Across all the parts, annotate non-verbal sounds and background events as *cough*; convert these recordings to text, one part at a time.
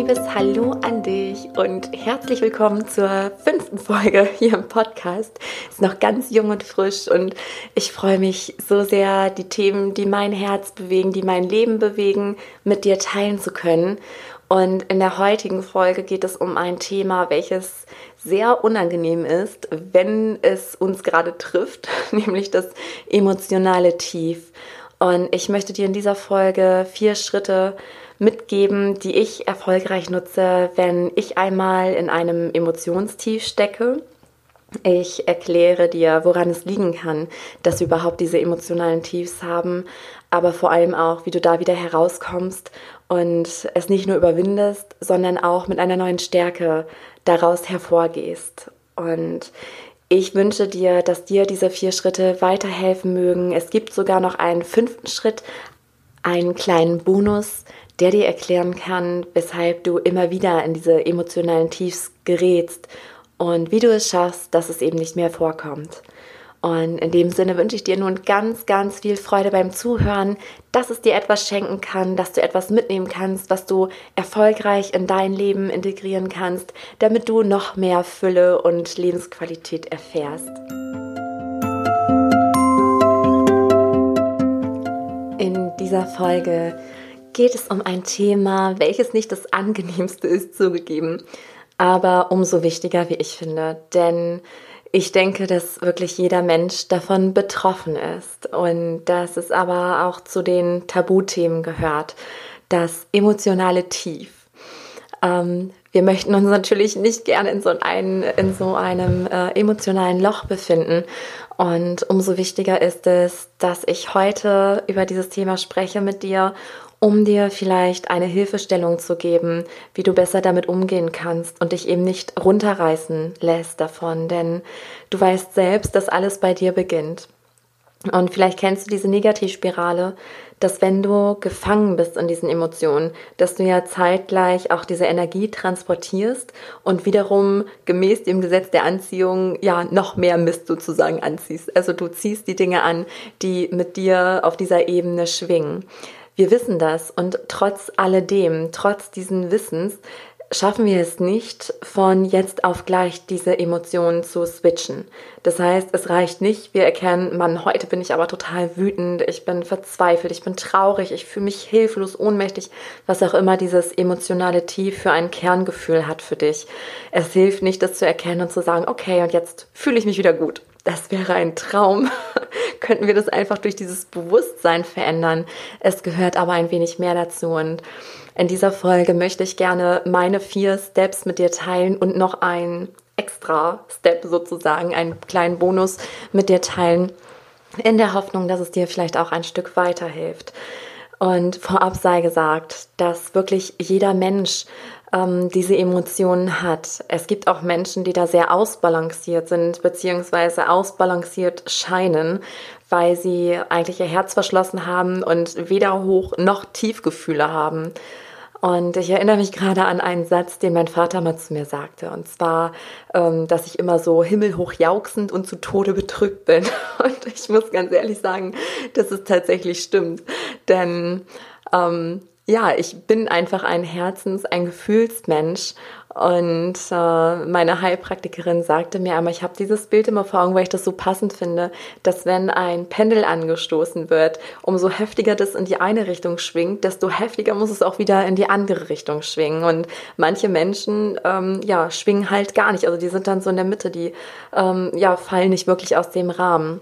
liebes Hallo an dich und herzlich willkommen zur fünften Folge hier im Podcast. Ist noch ganz jung und frisch und ich freue mich so sehr, die Themen, die mein Herz bewegen, die mein Leben bewegen, mit dir teilen zu können. Und in der heutigen Folge geht es um ein Thema, welches sehr unangenehm ist, wenn es uns gerade trifft, *laughs* nämlich das emotionale Tief. Und ich möchte dir in dieser Folge vier Schritte mitgeben, die ich erfolgreich nutze, wenn ich einmal in einem Emotionstief stecke. Ich erkläre dir, woran es liegen kann, dass wir überhaupt diese emotionalen Tiefs haben, aber vor allem auch, wie du da wieder herauskommst und es nicht nur überwindest, sondern auch mit einer neuen Stärke daraus hervorgehst. Und ich wünsche dir, dass dir diese vier Schritte weiterhelfen mögen. Es gibt sogar noch einen fünften Schritt, einen kleinen Bonus, der dir erklären kann, weshalb du immer wieder in diese emotionalen Tiefs gerätst und wie du es schaffst, dass es eben nicht mehr vorkommt. Und in dem Sinne wünsche ich dir nun ganz, ganz viel Freude beim Zuhören, dass es dir etwas schenken kann, dass du etwas mitnehmen kannst, was du erfolgreich in dein Leben integrieren kannst, damit du noch mehr Fülle und Lebensqualität erfährst. In dieser Folge geht es um ein Thema, welches nicht das angenehmste ist, zugegeben, aber umso wichtiger, wie ich finde. Denn ich denke, dass wirklich jeder Mensch davon betroffen ist und dass es aber auch zu den Tabuthemen gehört, das emotionale Tief. Ähm, wir möchten uns natürlich nicht gerne in so, ein, in so einem äh, emotionalen Loch befinden. Und umso wichtiger ist es, dass ich heute über dieses Thema spreche mit dir um dir vielleicht eine Hilfestellung zu geben, wie du besser damit umgehen kannst und dich eben nicht runterreißen lässt davon, denn du weißt selbst, dass alles bei dir beginnt. Und vielleicht kennst du diese Negativspirale, dass wenn du gefangen bist in diesen Emotionen, dass du ja zeitgleich auch diese Energie transportierst und wiederum gemäß dem Gesetz der Anziehung ja noch mehr Mist sozusagen anziehst. Also du ziehst die Dinge an, die mit dir auf dieser Ebene schwingen. Wir wissen das und trotz alledem, trotz diesen Wissens, schaffen wir es nicht, von jetzt auf gleich diese Emotionen zu switchen. Das heißt, es reicht nicht, wir erkennen, Mann, heute bin ich aber total wütend, ich bin verzweifelt, ich bin traurig, ich fühle mich hilflos, ohnmächtig, was auch immer dieses emotionale Tief für ein Kerngefühl hat für dich. Es hilft nicht, das zu erkennen und zu sagen, okay, und jetzt fühle ich mich wieder gut das wäre ein Traum, *laughs* könnten wir das einfach durch dieses Bewusstsein verändern. Es gehört aber ein wenig mehr dazu und in dieser Folge möchte ich gerne meine vier Steps mit dir teilen und noch ein extra Step sozusagen, einen kleinen Bonus mit dir teilen, in der Hoffnung, dass es dir vielleicht auch ein Stück weiterhilft. Und vorab sei gesagt, dass wirklich jeder Mensch ähm, diese Emotionen hat. Es gibt auch Menschen, die da sehr ausbalanciert sind, beziehungsweise ausbalanciert scheinen, weil sie eigentlich ihr Herz verschlossen haben und weder Hoch- noch Tiefgefühle haben. Und ich erinnere mich gerade an einen Satz, den mein Vater mal zu mir sagte. Und zwar, ähm, dass ich immer so himmelhoch jauchzend und zu Tode bedrückt bin. *laughs* Und ich muss ganz ehrlich sagen, dass es tatsächlich stimmt. Denn ähm, ja, ich bin einfach ein Herzens-, ein Gefühlsmensch. Und äh, meine Heilpraktikerin sagte mir einmal, ich habe dieses Bild immer vor Augen, weil ich das so passend finde, dass wenn ein Pendel angestoßen wird, umso heftiger das in die eine Richtung schwingt, desto heftiger muss es auch wieder in die andere Richtung schwingen. Und manche Menschen, ähm, ja, schwingen halt gar nicht. Also die sind dann so in der Mitte, die, ähm, ja, fallen nicht wirklich aus dem Rahmen.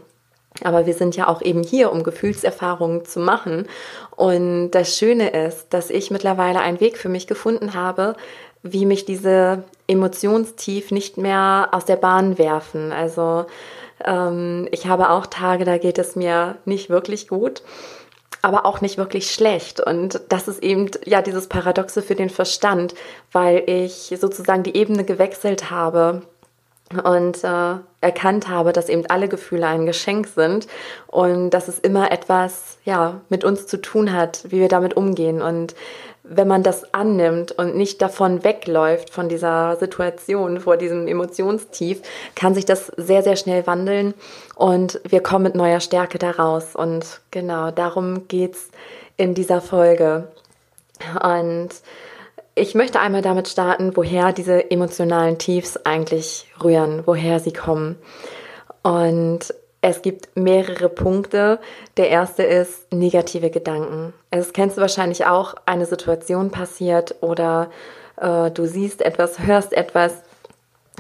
Aber wir sind ja auch eben hier, um Gefühlserfahrungen zu machen. Und das Schöne ist, dass ich mittlerweile einen Weg für mich gefunden habe, wie mich diese Emotionstief nicht mehr aus der Bahn werfen. Also ähm, ich habe auch Tage, da geht es mir nicht wirklich gut, aber auch nicht wirklich schlecht. Und das ist eben ja dieses Paradoxe für den Verstand, weil ich sozusagen die Ebene gewechselt habe und äh, erkannt habe, dass eben alle Gefühle ein Geschenk sind und dass es immer etwas ja mit uns zu tun hat, wie wir damit umgehen und wenn man das annimmt und nicht davon wegläuft von dieser Situation, vor diesem Emotionstief, kann sich das sehr, sehr schnell wandeln und wir kommen mit neuer Stärke daraus. Und genau darum geht's in dieser Folge. Und ich möchte einmal damit starten, woher diese emotionalen Tiefs eigentlich rühren, woher sie kommen. Und es gibt mehrere Punkte. Der erste ist negative Gedanken. Es kennst du wahrscheinlich auch, eine Situation passiert oder äh, du siehst etwas, hörst etwas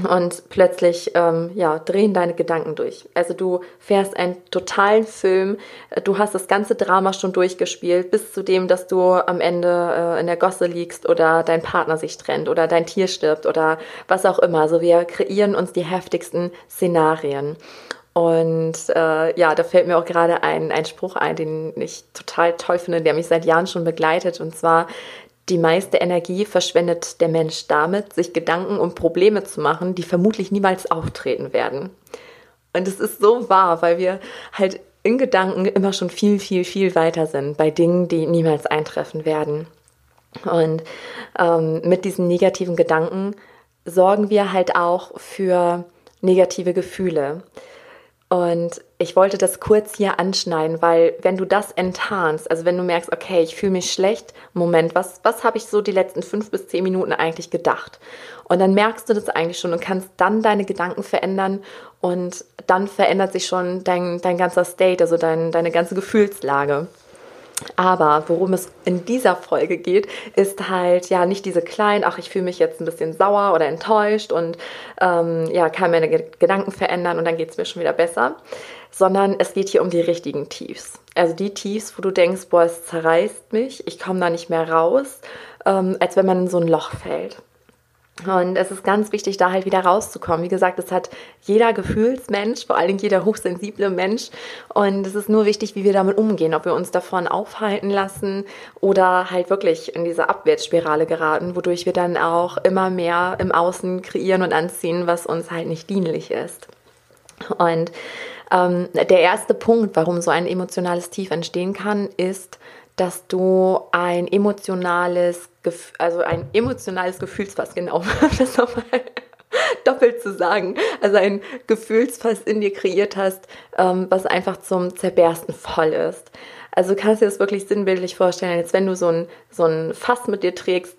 und plötzlich ähm, ja, drehen deine Gedanken durch. Also du fährst einen totalen Film, du hast das ganze Drama schon durchgespielt, bis zu dem, dass du am Ende äh, in der Gosse liegst oder dein Partner sich trennt oder dein Tier stirbt oder was auch immer. Also wir kreieren uns die heftigsten Szenarien. Und äh, ja, da fällt mir auch gerade ein, ein Spruch ein, den ich total toll finde, der mich seit Jahren schon begleitet. Und zwar, die meiste Energie verschwendet der Mensch damit, sich Gedanken um Probleme zu machen, die vermutlich niemals auftreten werden. Und es ist so wahr, weil wir halt in Gedanken immer schon viel, viel, viel weiter sind bei Dingen, die niemals eintreffen werden. Und ähm, mit diesen negativen Gedanken sorgen wir halt auch für negative Gefühle. Und ich wollte das kurz hier anschneiden, weil wenn du das enttarnst, also wenn du merkst, okay, ich fühle mich schlecht, Moment, was, was habe ich so die letzten fünf bis zehn Minuten eigentlich gedacht? Und dann merkst du das eigentlich schon und kannst dann deine Gedanken verändern und dann verändert sich schon dein, dein ganzer State, also dein, deine ganze Gefühlslage. Aber worum es in dieser Folge geht, ist halt ja nicht diese kleinen, ach, ich fühle mich jetzt ein bisschen sauer oder enttäuscht und ähm, ja, kann meine Gedanken verändern und dann geht es mir schon wieder besser, sondern es geht hier um die richtigen Tiefs. Also die Tiefs, wo du denkst, boah, es zerreißt mich, ich komme da nicht mehr raus, ähm, als wenn man in so ein Loch fällt. Und es ist ganz wichtig, da halt wieder rauszukommen. Wie gesagt, das hat jeder Gefühlsmensch, vor allen Dingen jeder hochsensible Mensch. Und es ist nur wichtig, wie wir damit umgehen, ob wir uns davon aufhalten lassen oder halt wirklich in diese Abwärtsspirale geraten, wodurch wir dann auch immer mehr im Außen kreieren und anziehen, was uns halt nicht dienlich ist. Und ähm, der erste Punkt, warum so ein emotionales Tief entstehen kann, ist, dass du ein emotionales, also ein emotionales Gefühlsfass, genau, *laughs* das nochmal *laughs* doppelt zu sagen, also ein Gefühlsfass in dir kreiert hast, ähm, was einfach zum Zerbersten voll ist. Also kannst du dir das wirklich sinnbildlich vorstellen, als wenn du so ein, so ein Fass mit dir trägst,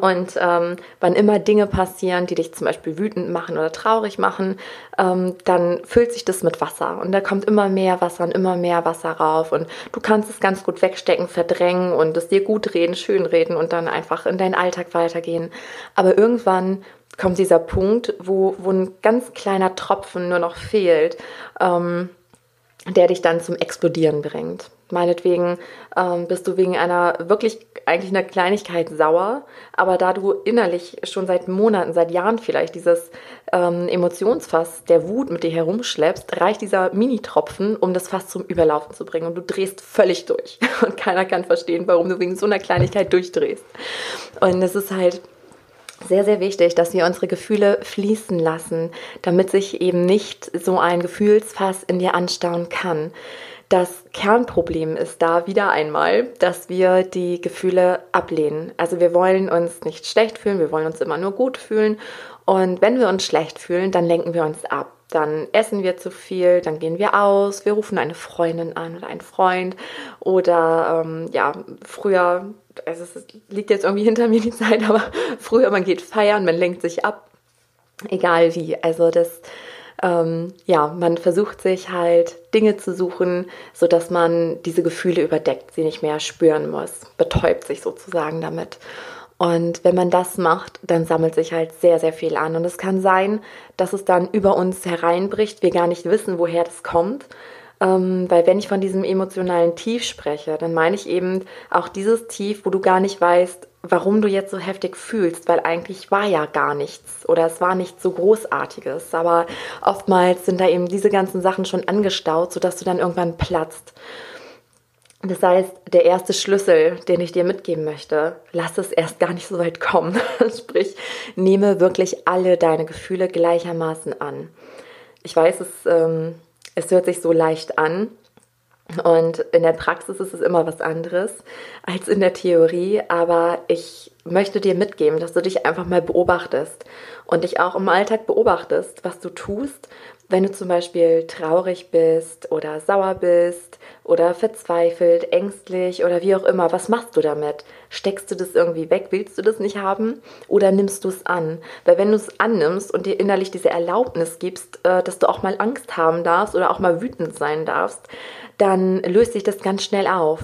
und ähm, wann immer Dinge passieren, die dich zum Beispiel wütend machen oder traurig machen, ähm, dann füllt sich das mit Wasser. Und da kommt immer mehr Wasser und immer mehr Wasser rauf. Und du kannst es ganz gut wegstecken, verdrängen und es dir gut reden, schön reden und dann einfach in deinen Alltag weitergehen. Aber irgendwann kommt dieser Punkt, wo, wo ein ganz kleiner Tropfen nur noch fehlt, ähm, der dich dann zum Explodieren bringt. Meinetwegen ähm, bist du wegen einer wirklich eigentlich einer Kleinigkeit sauer, aber da du innerlich schon seit Monaten, seit Jahren vielleicht dieses ähm, Emotionsfass der Wut mit dir herumschleppst, reicht dieser Mini-Tropfen, um das Fass zum Überlaufen zu bringen und du drehst völlig durch *laughs* und keiner kann verstehen, warum du wegen so einer Kleinigkeit durchdrehst. Und es ist halt sehr, sehr wichtig, dass wir unsere Gefühle fließen lassen, damit sich eben nicht so ein Gefühlsfass in dir anstauen kann. Das Kernproblem ist da wieder einmal, dass wir die Gefühle ablehnen. Also wir wollen uns nicht schlecht fühlen, wir wollen uns immer nur gut fühlen. Und wenn wir uns schlecht fühlen, dann lenken wir uns ab. Dann essen wir zu viel, dann gehen wir aus, wir rufen eine Freundin an oder einen Freund. Oder ähm, ja, früher, also es liegt jetzt irgendwie *laughs* hinter mir die Zeit, aber früher man geht feiern, man lenkt sich ab. Egal wie. Also das ähm, ja, man versucht sich halt Dinge zu suchen, sodass man diese Gefühle überdeckt, sie nicht mehr spüren muss, betäubt sich sozusagen damit. Und wenn man das macht, dann sammelt sich halt sehr, sehr viel an. Und es kann sein, dass es dann über uns hereinbricht, wir gar nicht wissen, woher das kommt. Ähm, weil wenn ich von diesem emotionalen Tief spreche, dann meine ich eben auch dieses Tief, wo du gar nicht weißt, warum du jetzt so heftig fühlst, weil eigentlich war ja gar nichts oder es war nichts so Großartiges. Aber oftmals sind da eben diese ganzen Sachen schon angestaut, sodass du dann irgendwann platzt. Das heißt, der erste Schlüssel, den ich dir mitgeben möchte, lass es erst gar nicht so weit kommen. *laughs* Sprich, nehme wirklich alle deine Gefühle gleichermaßen an. Ich weiß, es, ähm, es hört sich so leicht an, und in der Praxis ist es immer was anderes als in der Theorie, aber ich möchte dir mitgeben, dass du dich einfach mal beobachtest und dich auch im Alltag beobachtest, was du tust, wenn du zum Beispiel traurig bist oder sauer bist oder verzweifelt, ängstlich oder wie auch immer, was machst du damit? Steckst du das irgendwie weg? Willst du das nicht haben? Oder nimmst du es an? Weil wenn du es annimmst und dir innerlich diese Erlaubnis gibst, äh, dass du auch mal Angst haben darfst oder auch mal wütend sein darfst, dann löst sich das ganz schnell auf.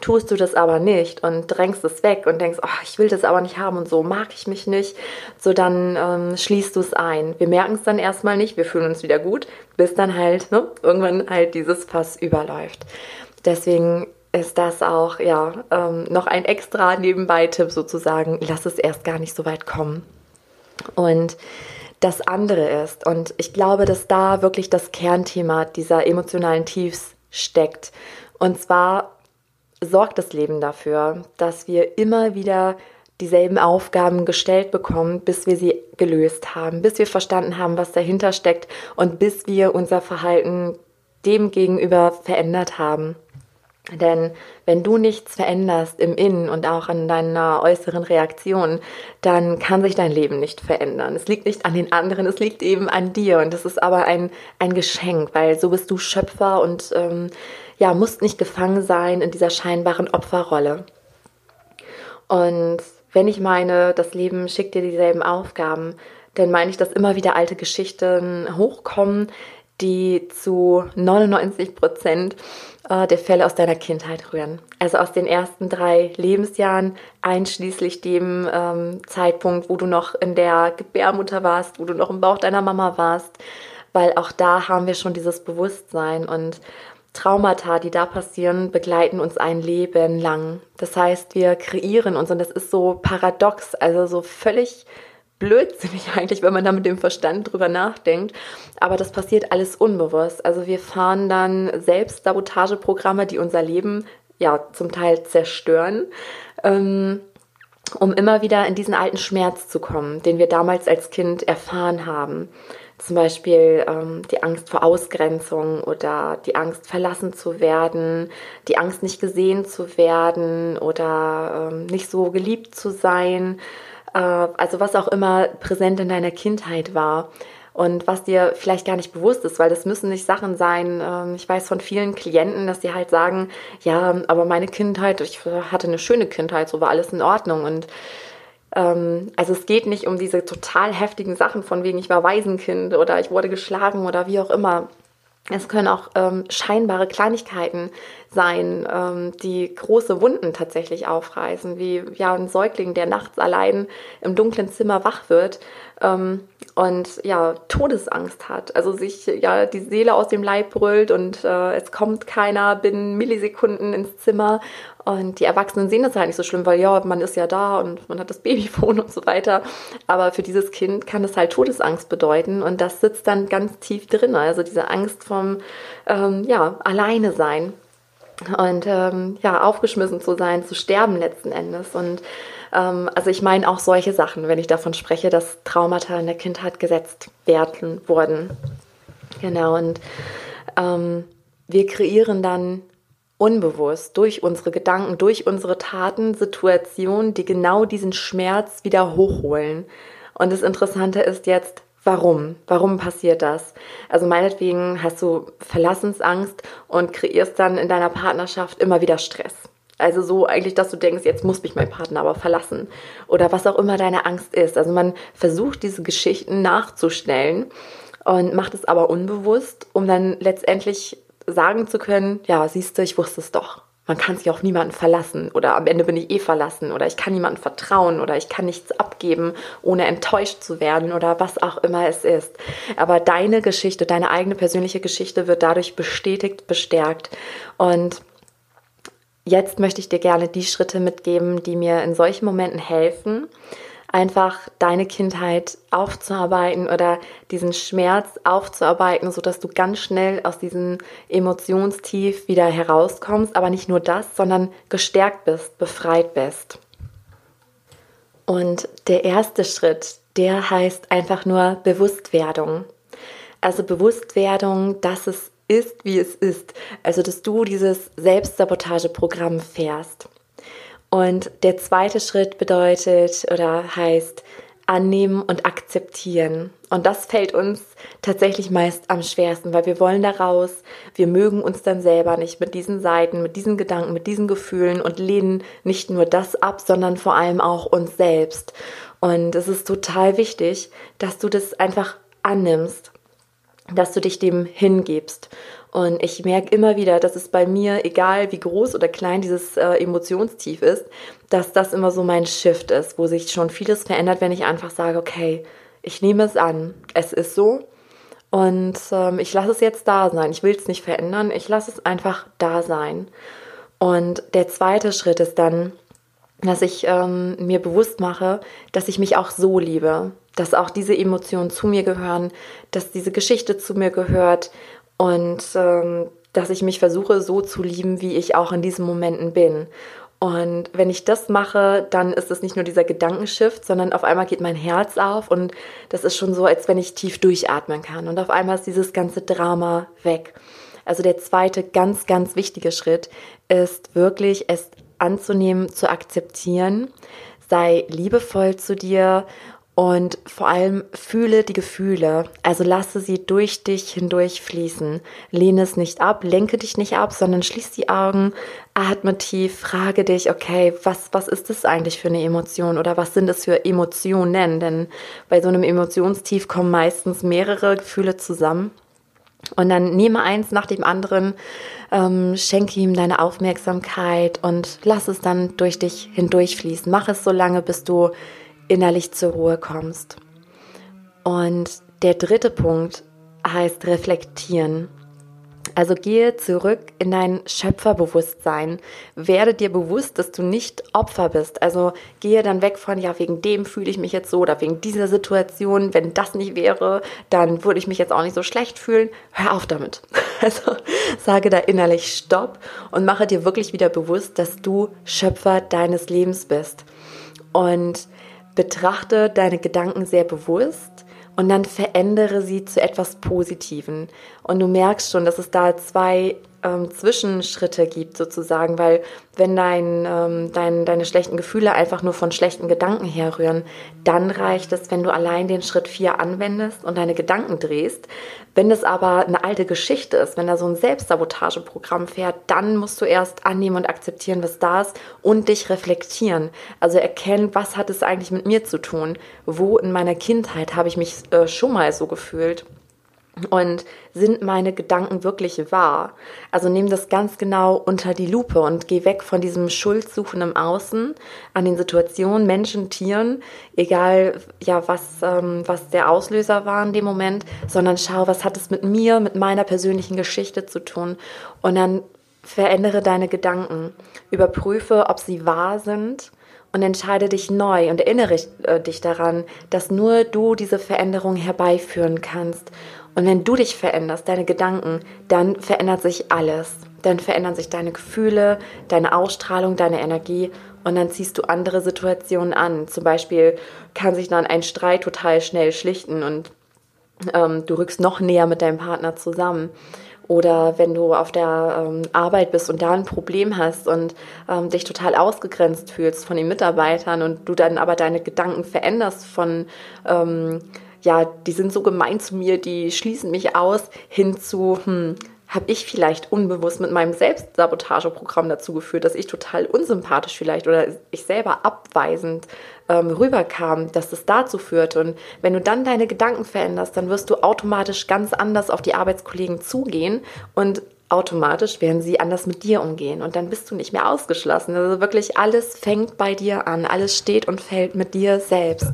Tust du das aber nicht und drängst es weg und denkst, oh, ich will das aber nicht haben und so mag ich mich nicht, so dann ähm, schließt du es ein. Wir merken es dann erstmal nicht, wir fühlen uns wieder gut, bis dann halt ne, irgendwann halt dieses Fass überläuft. Deswegen ist das auch ja ähm, noch ein extra Nebenbei-Tipp sozusagen. Lass es erst gar nicht so weit kommen. Und das andere ist, und ich glaube, dass da wirklich das Kernthema dieser emotionalen Tiefs steckt. Und zwar sorgt das Leben dafür, dass wir immer wieder dieselben Aufgaben gestellt bekommen, bis wir sie gelöst haben, bis wir verstanden haben, was dahinter steckt und bis wir unser Verhalten dem gegenüber verändert haben. Denn wenn du nichts veränderst im Innen und auch an deiner äußeren Reaktion, dann kann sich dein Leben nicht verändern. Es liegt nicht an den anderen, es liegt eben an dir. Und das ist aber ein, ein Geschenk, weil so bist du Schöpfer und ähm, ja, musst nicht gefangen sein in dieser scheinbaren Opferrolle. Und wenn ich meine, das Leben schickt dir dieselben Aufgaben, dann meine ich, dass immer wieder alte Geschichten hochkommen, die zu 99 Prozent äh, der Fälle aus deiner Kindheit rühren. Also aus den ersten drei Lebensjahren, einschließlich dem ähm, Zeitpunkt, wo du noch in der Gebärmutter warst, wo du noch im Bauch deiner Mama warst, weil auch da haben wir schon dieses Bewusstsein und Traumata, die da passieren, begleiten uns ein Leben lang. Das heißt, wir kreieren uns und das ist so paradox, also so völlig blödsinnig *laughs* eigentlich, wenn man da mit dem Verstand drüber nachdenkt. Aber das passiert alles unbewusst. Also wir fahren dann selbst Sabotageprogramme, die unser Leben ja zum Teil zerstören. Ähm, um immer wieder in diesen alten Schmerz zu kommen, den wir damals als Kind erfahren haben. Zum Beispiel ähm, die Angst vor Ausgrenzung oder die Angst verlassen zu werden, die Angst nicht gesehen zu werden oder ähm, nicht so geliebt zu sein. Äh, also was auch immer präsent in deiner Kindheit war und was dir vielleicht gar nicht bewusst ist, weil das müssen nicht Sachen sein. Ähm, ich weiß von vielen Klienten, dass sie halt sagen, ja, aber meine Kindheit, ich hatte eine schöne Kindheit, so war alles in Ordnung und ähm, also es geht nicht um diese total heftigen Sachen von wegen ich war Waisenkind oder ich wurde geschlagen oder wie auch immer. Es können auch ähm, scheinbare Kleinigkeiten sein, ähm, die große Wunden tatsächlich aufreißen, wie ja ein Säugling, der nachts allein im dunklen Zimmer wach wird ähm, und ja Todesangst hat, also sich ja die Seele aus dem Leib brüllt und äh, es kommt keiner binnen Millisekunden ins Zimmer und die Erwachsenen sehen das halt nicht so schlimm, weil ja, man ist ja da und man hat das Babyphone *laughs* und so weiter. Aber für dieses Kind kann das halt Todesangst bedeuten und das sitzt dann ganz tief drin. Also diese Angst vom, ähm, ja, alleine sein und ähm, ja, aufgeschmissen zu sein, zu sterben letzten Endes. Und ähm, also ich meine auch solche Sachen, wenn ich davon spreche, dass Traumata in der Kindheit gesetzt werden wurden. Genau, und ähm, wir kreieren dann unbewusst durch unsere Gedanken, durch unsere Taten Situationen, die genau diesen Schmerz wieder hochholen. Und das Interessante ist jetzt, warum? Warum passiert das? Also meinetwegen hast du Verlassensangst und kreierst dann in deiner Partnerschaft immer wieder Stress. Also so eigentlich, dass du denkst, jetzt muss mich mein Partner aber verlassen. Oder was auch immer deine Angst ist. Also man versucht diese Geschichten nachzustellen und macht es aber unbewusst, um dann letztendlich sagen zu können, ja, siehst du, ich wusste es doch. Man kann sich auf niemanden verlassen oder am Ende bin ich eh verlassen oder ich kann niemandem vertrauen oder ich kann nichts abgeben, ohne enttäuscht zu werden oder was auch immer es ist. Aber deine Geschichte, deine eigene persönliche Geschichte wird dadurch bestätigt, bestärkt. Und jetzt möchte ich dir gerne die Schritte mitgeben, die mir in solchen Momenten helfen, einfach deine Kindheit aufzuarbeiten oder diesen Schmerz aufzuarbeiten, sodass du ganz schnell aus diesem Emotionstief wieder herauskommst, aber nicht nur das, sondern gestärkt bist, befreit bist. Und der erste Schritt, der heißt einfach nur Bewusstwerdung. Also Bewusstwerdung, dass es ist, wie es ist. Also, dass du dieses Selbstsabotageprogramm fährst. Und der zweite Schritt bedeutet oder heißt annehmen und akzeptieren. Und das fällt uns tatsächlich meist am schwersten, weil wir wollen da raus, wir mögen uns dann selber nicht mit diesen Seiten, mit diesen Gedanken, mit diesen Gefühlen und lehnen nicht nur das ab, sondern vor allem auch uns selbst. Und es ist total wichtig, dass du das einfach annimmst, dass du dich dem hingibst. Und ich merke immer wieder, dass es bei mir, egal wie groß oder klein dieses äh, Emotionstief ist, dass das immer so mein Shift ist, wo sich schon vieles verändert, wenn ich einfach sage, okay, ich nehme es an, es ist so und ähm, ich lasse es jetzt da sein. Ich will es nicht verändern, ich lasse es einfach da sein. Und der zweite Schritt ist dann, dass ich ähm, mir bewusst mache, dass ich mich auch so liebe, dass auch diese Emotionen zu mir gehören, dass diese Geschichte zu mir gehört und ähm, dass ich mich versuche so zu lieben, wie ich auch in diesen Momenten bin. Und wenn ich das mache, dann ist es nicht nur dieser Gedankenshift, sondern auf einmal geht mein Herz auf und das ist schon so, als wenn ich tief durchatmen kann. Und auf einmal ist dieses ganze Drama weg. Also der zweite ganz, ganz wichtige Schritt ist wirklich es anzunehmen, zu akzeptieren. Sei liebevoll zu dir und vor allem fühle die Gefühle, also lasse sie durch dich hindurch fließen. Lehne es nicht ab, lenke dich nicht ab, sondern schließ die Augen, atme tief, frage dich, okay, was, was ist das eigentlich für eine Emotion oder was sind es für Emotionen? Denn bei so einem Emotionstief kommen meistens mehrere Gefühle zusammen. Und dann nehme eins nach dem anderen, ähm, schenke ihm deine Aufmerksamkeit und lass es dann durch dich hindurchfließen. Mach es so lange, bis du innerlich zur Ruhe kommst. Und der dritte Punkt heißt reflektieren. Also gehe zurück in dein Schöpferbewusstsein. Werde dir bewusst, dass du nicht Opfer bist. Also gehe dann weg von, ja, wegen dem fühle ich mich jetzt so oder wegen dieser Situation. Wenn das nicht wäre, dann würde ich mich jetzt auch nicht so schlecht fühlen. Hör auf damit. *laughs* Also sage da innerlich Stopp und mache dir wirklich wieder bewusst, dass du Schöpfer deines Lebens bist. Und Betrachte deine Gedanken sehr bewusst und dann verändere sie zu etwas Positiven. Und du merkst schon, dass es da zwei ähm, Zwischenschritte gibt sozusagen, weil wenn dein, ähm, dein, deine schlechten Gefühle einfach nur von schlechten Gedanken herrühren, dann reicht es, wenn du allein den Schritt 4 anwendest und deine Gedanken drehst. Wenn es aber eine alte Geschichte ist, wenn da so ein Selbstsabotageprogramm fährt, dann musst du erst annehmen und akzeptieren, was da ist und dich reflektieren. Also erkennen, was hat es eigentlich mit mir zu tun? Wo in meiner Kindheit habe ich mich äh, schon mal so gefühlt? Und sind meine Gedanken wirklich wahr? Also nimm das ganz genau unter die Lupe und geh weg von diesem Schuldsuchen im Außen an den Situationen, Menschen, Tieren, egal ja was, ähm, was der Auslöser war in dem Moment, sondern schau, was hat es mit mir, mit meiner persönlichen Geschichte zu tun. Und dann verändere deine Gedanken, überprüfe, ob sie wahr sind und entscheide dich neu und erinnere äh, dich daran, dass nur du diese Veränderung herbeiführen kannst. Und wenn du dich veränderst, deine Gedanken, dann verändert sich alles. Dann verändern sich deine Gefühle, deine Ausstrahlung, deine Energie und dann ziehst du andere Situationen an. Zum Beispiel kann sich dann ein Streit total schnell schlichten und ähm, du rückst noch näher mit deinem Partner zusammen. Oder wenn du auf der ähm, Arbeit bist und da ein Problem hast und ähm, dich total ausgegrenzt fühlst von den Mitarbeitern und du dann aber deine Gedanken veränderst von ähm, ja, die sind so gemein zu mir, die schließen mich aus, hin zu, hm, habe ich vielleicht unbewusst mit meinem Selbstsabotageprogramm dazu geführt, dass ich total unsympathisch vielleicht oder ich selber abweisend ähm, rüberkam, dass das dazu führte. Und wenn du dann deine Gedanken veränderst, dann wirst du automatisch ganz anders auf die Arbeitskollegen zugehen und automatisch werden sie anders mit dir umgehen und dann bist du nicht mehr ausgeschlossen. Also wirklich alles fängt bei dir an, alles steht und fällt mit dir selbst.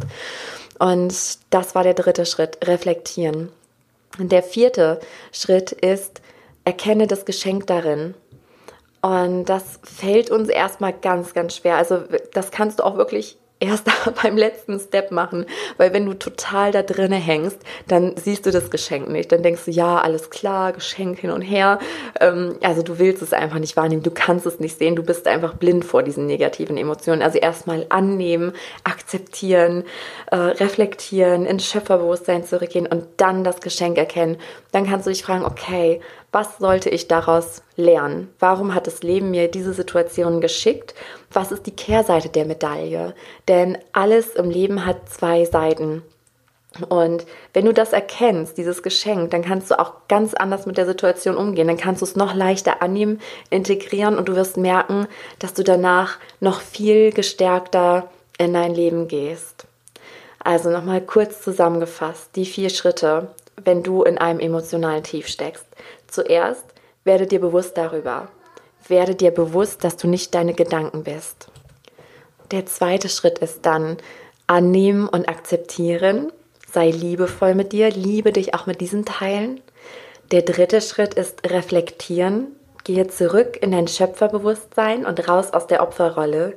Und das war der dritte Schritt, reflektieren. Und der vierte Schritt ist, erkenne das Geschenk darin. Und das fällt uns erstmal ganz, ganz schwer. Also das kannst du auch wirklich erst *laughs* beim letzten Step machen, weil wenn du total da drinne hängst, dann siehst du das Geschenk nicht. Dann denkst du, ja, alles klar, Geschenk hin und her. Ähm, also du willst es einfach nicht wahrnehmen, du kannst es nicht sehen, du bist einfach blind vor diesen negativen Emotionen. Also erstmal annehmen, akzeptieren, äh, reflektieren, ins Schöpferbewusstsein zurückgehen und dann das Geschenk erkennen. Dann kannst du dich fragen, okay, was sollte ich daraus lernen? Warum hat das Leben mir diese Situation geschickt? Was ist die Kehrseite der Medaille? Denn alles im Leben hat zwei Seiten. Und wenn du das erkennst, dieses Geschenk, dann kannst du auch ganz anders mit der Situation umgehen. Dann kannst du es noch leichter annehmen, integrieren und du wirst merken, dass du danach noch viel gestärkter in dein Leben gehst. Also nochmal kurz zusammengefasst, die vier Schritte, wenn du in einem emotionalen Tief steckst. Zuerst werde dir bewusst darüber. Werde dir bewusst, dass du nicht deine Gedanken bist. Der zweite Schritt ist dann annehmen und akzeptieren. Sei liebevoll mit dir, liebe dich auch mit diesen Teilen. Der dritte Schritt ist reflektieren. Gehe zurück in dein Schöpferbewusstsein und raus aus der Opferrolle.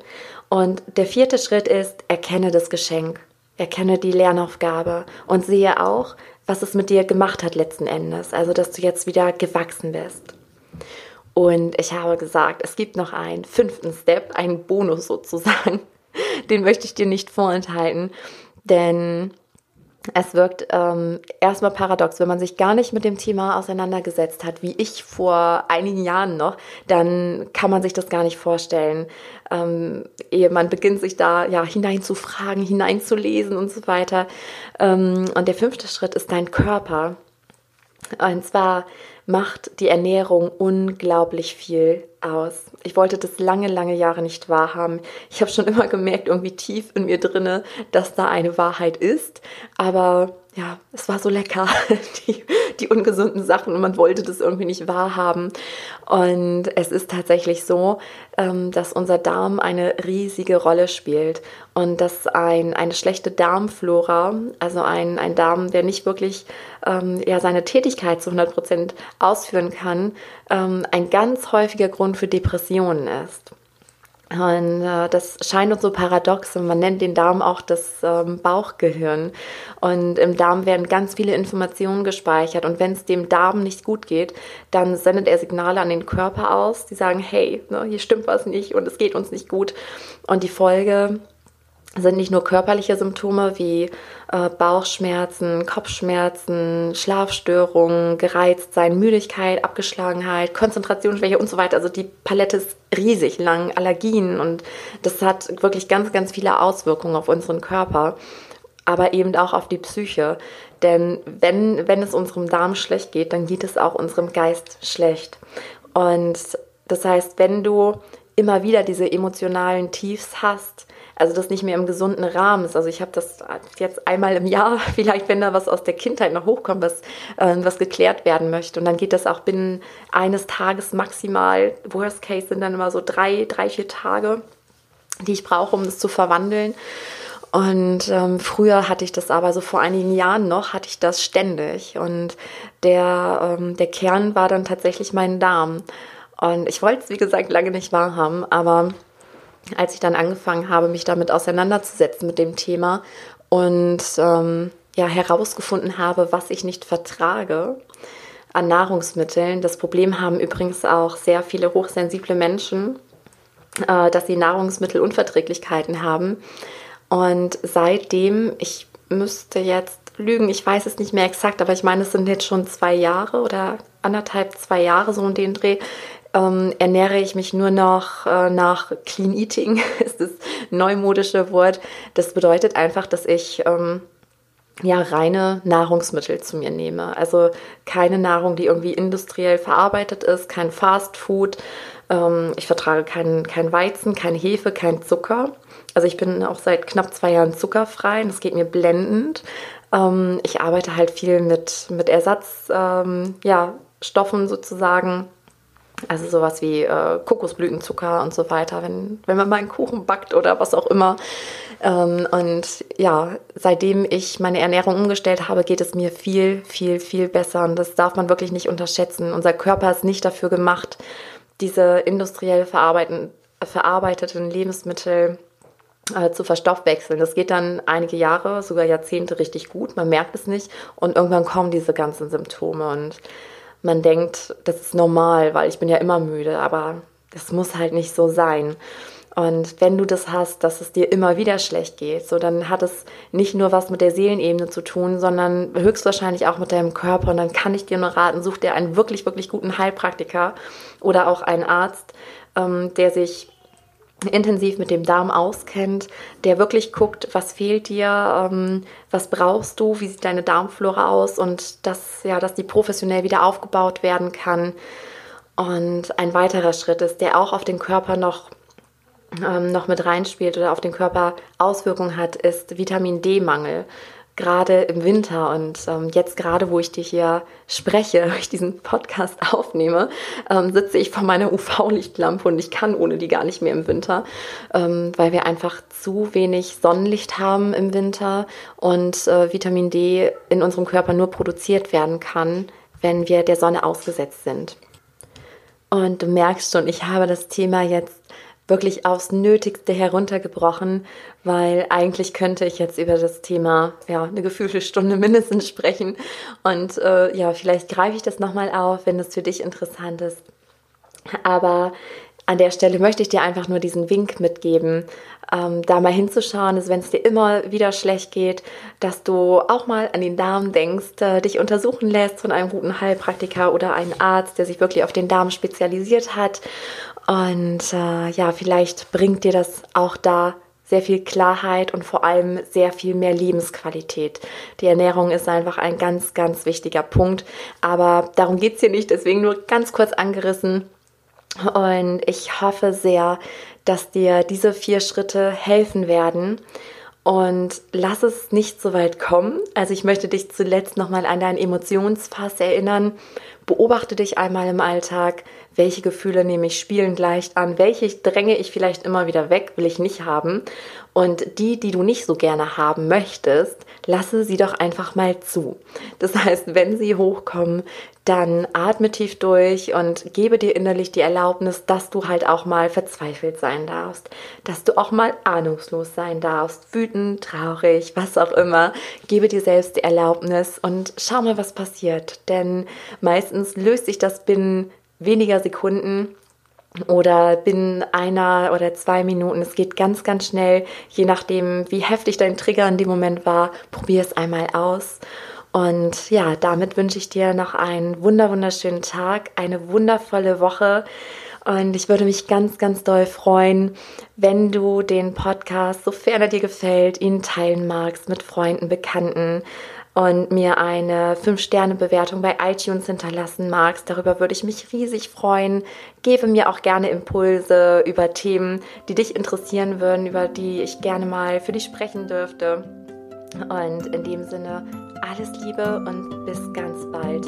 Und der vierte Schritt ist, erkenne das Geschenk. Erkenne die Lernaufgabe und sehe auch, was es mit dir gemacht hat letzten Endes. Also, dass du jetzt wieder gewachsen bist. Und ich habe gesagt, es gibt noch einen fünften Step, einen Bonus sozusagen. *laughs* Den möchte ich dir nicht vorenthalten, denn es wirkt ähm, erstmal paradox, wenn man sich gar nicht mit dem Thema auseinandergesetzt hat, wie ich vor einigen Jahren noch, dann kann man sich das gar nicht vorstellen. Ähm, ehe man beginnt, sich da ja hineinzufragen, hineinzulesen und so weiter. Ähm, und der fünfte Schritt ist dein Körper. Und zwar macht die Ernährung unglaublich viel aus. Ich wollte das lange, lange Jahre nicht wahrhaben. Ich habe schon immer gemerkt, irgendwie tief in mir drinne, dass da eine Wahrheit ist. Aber ja, es war so lecker, *laughs* die, die ungesunden Sachen und man wollte das irgendwie nicht wahrhaben. Und es ist tatsächlich so, ähm, dass unser Darm eine riesige Rolle spielt und dass ein, eine schlechte Darmflora, also ein, ein Darm, der nicht wirklich ähm, ja, seine Tätigkeit zu 100 Prozent ausführen kann, ähm, ein ganz häufiger Grund für Depressionen ist. Und äh, das scheint uns so paradox und man nennt den Darm auch das ähm, Bauchgehirn. Und im Darm werden ganz viele Informationen gespeichert. Und wenn es dem Darm nicht gut geht, dann sendet er Signale an den Körper aus, die sagen, hey, ne, hier stimmt was nicht und es geht uns nicht gut. Und die Folge sind nicht nur körperliche Symptome wie äh, Bauchschmerzen, Kopfschmerzen, Schlafstörungen, Gereiztsein, Müdigkeit, Abgeschlagenheit, Konzentrationsschwäche und so weiter. Also die Palette ist riesig lang, Allergien und das hat wirklich ganz, ganz viele Auswirkungen auf unseren Körper, aber eben auch auf die Psyche. Denn wenn, wenn es unserem Darm schlecht geht, dann geht es auch unserem Geist schlecht. Und das heißt, wenn du immer wieder diese emotionalen Tiefs hast, also das nicht mehr im gesunden Rahmen ist. Also ich habe das jetzt einmal im Jahr, *laughs* vielleicht wenn da was aus der Kindheit noch hochkommt, was, äh, was geklärt werden möchte. Und dann geht das auch binnen eines Tages maximal. Worst Case sind dann immer so drei, drei, vier Tage, die ich brauche, um das zu verwandeln. Und ähm, früher hatte ich das aber so vor einigen Jahren noch, hatte ich das ständig. Und der, ähm, der Kern war dann tatsächlich mein Darm. Und ich wollte es, wie gesagt, lange nicht wahrhaben, aber als ich dann angefangen habe, mich damit auseinanderzusetzen mit dem Thema und ähm, ja, herausgefunden habe, was ich nicht vertrage an Nahrungsmitteln. Das Problem haben übrigens auch sehr viele hochsensible Menschen, äh, dass sie Nahrungsmittelunverträglichkeiten haben. Und seitdem, ich müsste jetzt lügen, ich weiß es nicht mehr exakt, aber ich meine, es sind jetzt schon zwei Jahre oder anderthalb, zwei Jahre so in den Dreh, ähm, ernähre ich mich nur noch äh, nach Clean Eating, *laughs* ist das neumodische Wort. Das bedeutet einfach, dass ich ähm, ja reine Nahrungsmittel zu mir nehme. Also keine Nahrung, die irgendwie industriell verarbeitet ist, kein Fast Food. Ähm, ich vertrage keinen kein Weizen, kein Hefe, kein Zucker. Also ich bin auch seit knapp zwei Jahren zuckerfrei und das geht mir blendend. Ähm, ich arbeite halt viel mit, mit Ersatzstoffen ähm, ja, sozusagen also sowas wie äh, Kokosblütenzucker und so weiter, wenn, wenn man mal einen Kuchen backt oder was auch immer. Ähm, und ja, seitdem ich meine Ernährung umgestellt habe, geht es mir viel, viel, viel besser. Und das darf man wirklich nicht unterschätzen. Unser Körper ist nicht dafür gemacht, diese industriell verarbeiteten, Lebensmittel äh, zu verstoffwechseln. Das geht dann einige Jahre, sogar Jahrzehnte richtig gut. Man merkt es nicht. Und irgendwann kommen diese ganzen Symptome. Und man denkt, das ist normal, weil ich bin ja immer müde, aber das muss halt nicht so sein. Und wenn du das hast, dass es dir immer wieder schlecht geht, so dann hat es nicht nur was mit der Seelenebene zu tun, sondern höchstwahrscheinlich auch mit deinem Körper. Und dann kann ich dir nur raten, such dir einen wirklich, wirklich guten Heilpraktiker oder auch einen Arzt, ähm, der sich intensiv mit dem Darm auskennt, der wirklich guckt, was fehlt dir, ähm, was brauchst du, wie sieht deine Darmflora aus und dass, ja, dass die professionell wieder aufgebaut werden kann. Und ein weiterer Schritt ist, der auch auf den Körper noch, ähm, noch mit reinspielt oder auf den Körper Auswirkungen hat, ist Vitamin D-Mangel gerade im Winter und ähm, jetzt gerade, wo ich dir hier spreche, *laughs* wo ich diesen Podcast aufnehme, ähm, sitze ich vor meiner UV-Lichtlampe und ich kann ohne die gar nicht mehr im Winter, ähm, weil wir einfach zu wenig Sonnenlicht haben im Winter und äh, Vitamin D in unserem Körper nur produziert werden kann, wenn wir der Sonne ausgesetzt sind. Und du merkst schon, ich habe das Thema jetzt wirklich aufs Nötigste heruntergebrochen, weil eigentlich könnte ich jetzt über das Thema ja eine gefühlte Stunde mindestens sprechen und äh, ja vielleicht greife ich das nochmal auf, wenn das für dich interessant ist. Aber an der Stelle möchte ich dir einfach nur diesen Wink mitgeben, ähm, da mal hinzuschauen, wenn es dir immer wieder schlecht geht, dass du auch mal an den Darm denkst, äh, dich untersuchen lässt von einem guten Heilpraktiker oder einem Arzt, der sich wirklich auf den Darm spezialisiert hat und äh, ja, vielleicht bringt dir das auch da sehr viel Klarheit und vor allem sehr viel mehr Lebensqualität. Die Ernährung ist einfach ein ganz, ganz wichtiger Punkt. Aber darum geht es hier nicht, deswegen nur ganz kurz angerissen. Und ich hoffe sehr, dass dir diese vier Schritte helfen werden. Und lass es nicht so weit kommen. Also ich möchte dich zuletzt nochmal an deinen Emotionsfass erinnern. Beobachte dich einmal im Alltag, welche Gefühle nehme ich spielend leicht an, welche dränge ich vielleicht immer wieder weg, will ich nicht haben. Und die, die du nicht so gerne haben möchtest, lasse sie doch einfach mal zu. Das heißt, wenn sie hochkommen, dann atme tief durch und gebe dir innerlich die Erlaubnis, dass du halt auch mal verzweifelt sein darfst, dass du auch mal ahnungslos sein darfst, wütend, traurig, was auch immer. Gebe dir selbst die Erlaubnis und schau mal, was passiert. Denn meistens löst sich das binnen weniger Sekunden oder binnen einer oder zwei Minuten. Es geht ganz, ganz schnell, je nachdem, wie heftig dein Trigger in dem Moment war. Probier es einmal aus. Und ja, damit wünsche ich dir noch einen wunder wunderschönen Tag, eine wundervolle Woche. Und ich würde mich ganz, ganz doll freuen, wenn du den Podcast, sofern er dir gefällt, ihn teilen magst mit Freunden, Bekannten und mir eine 5-Sterne-Bewertung bei iTunes hinterlassen magst. Darüber würde ich mich riesig freuen. Gebe mir auch gerne Impulse über Themen, die dich interessieren würden, über die ich gerne mal für dich sprechen dürfte. Und in dem Sinne, alles Liebe und bis ganz bald.